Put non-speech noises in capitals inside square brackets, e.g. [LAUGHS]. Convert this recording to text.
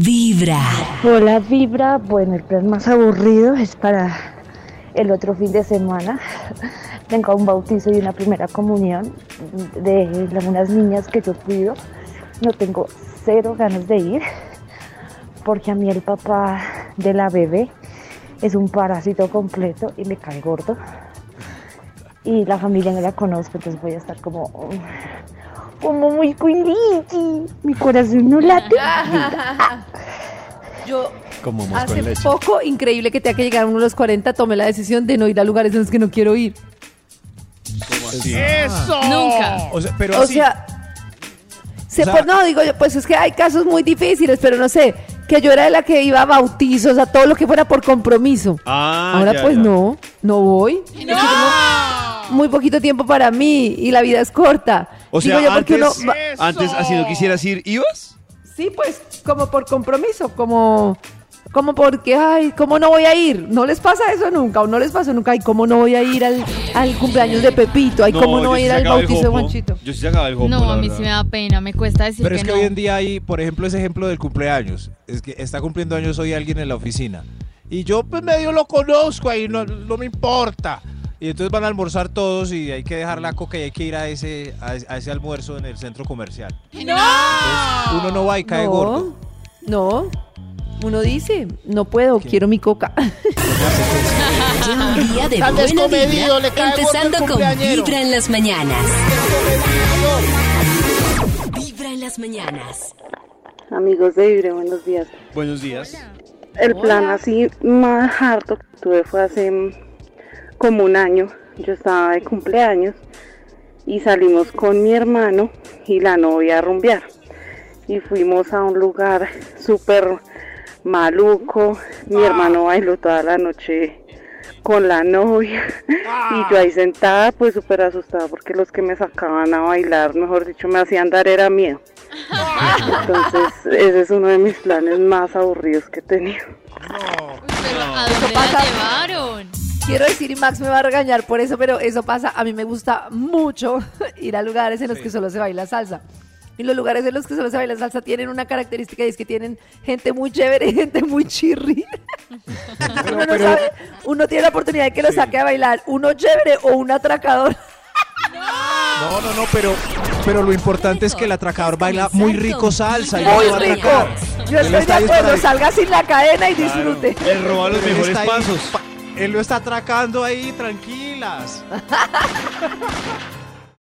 Vibra. Hola Vibra, bueno, el plan más aburrido es para el otro fin de semana. [LAUGHS] Tengo un bautizo y una primera comunión de unas niñas que yo cuido. No tengo cero ganas de ir porque a mí el papá de la bebé es un parásito completo y me cae gordo. Y la familia no la conozco, entonces voy a estar como como muy cuilichi. Mi corazón no late. Yo Como hace leche. poco, increíble que tenga que llegar a uno de los 40, tomé la decisión de no ir a lugares en los que no quiero ir. ¡Eso! Nunca. O sea, pero O así- sea, se O sea- pues, no, digo yo, pues es que hay casos muy difíciles, pero no sé, que yo era de la que iba a bautizos, a todo lo que fuera por compromiso. Ah, Ahora ya, pues ya. no, no voy. Es que tengo muy poquito tiempo para mí y la vida es corta. O sea, Digo yo antes, uno va- antes, así no quisieras ir, ¿ibas? Sí, pues como por compromiso, como como porque, ay, ¿cómo no voy a ir? ¿No les pasa eso nunca? ¿O no les pasa nunca? Ay, ¿cómo no voy a ir al, al cumpleaños de Pepito? Ay, ¿cómo no yo voy a ir al bautizo de. Juanchito? Yo sí sacaba el jopo, No, la a mí sí me da pena, me cuesta decir Pero que es que no. hoy en día hay, por ejemplo, ese ejemplo del cumpleaños. Es que está cumpliendo años hoy alguien en la oficina. Y yo pues medio lo conozco ahí, no, no me importa. Y entonces van a almorzar todos y hay que dejar la coca y hay que ir a ese, a, a ese almuerzo en el centro comercial. ¡No! Entonces, uno no va y cae no, gordo. No, uno dice, no puedo, quiero mi coca. Lleva un día de buena vibra, le cae gordo el empezando con. Vibra en las mañanas. Vibra en las mañanas. Amigos de Vibre, buenos días. Buenos días. El plan así más harto que tuve fue hace como un año. Yo estaba de cumpleaños y salimos con mi hermano y la novia a rumbear. Y fuimos a un lugar súper maluco. Mi hermano bailó toda la noche con la novia y yo ahí sentada pues súper asustada porque los que me sacaban a bailar, mejor dicho, me hacían dar era miedo. Entonces ese es uno de mis planes más aburridos que he tenido. Pero ¿a dónde pasa. la llevaron? Quiero decir, y Max me va a regañar por eso, pero eso pasa. A mí me gusta mucho [LAUGHS] ir a lugares en los que solo se baila salsa. Y los lugares en los que solo se baila salsa tienen una característica y es que tienen gente muy chévere y [LAUGHS] gente muy chirri. [LAUGHS] uno, no sabe, uno tiene la oportunidad de que lo saque a bailar uno chévere o un atracador. No, no, no, pero, pero lo importante es que el atracador baila muy rico salsa. y Muy rico. Yo estoy de acuerdo, salga sin la cadena y disfrute. Él roba los mejores pasos. Él lo está atracando ahí, tranquilas. [LAUGHS]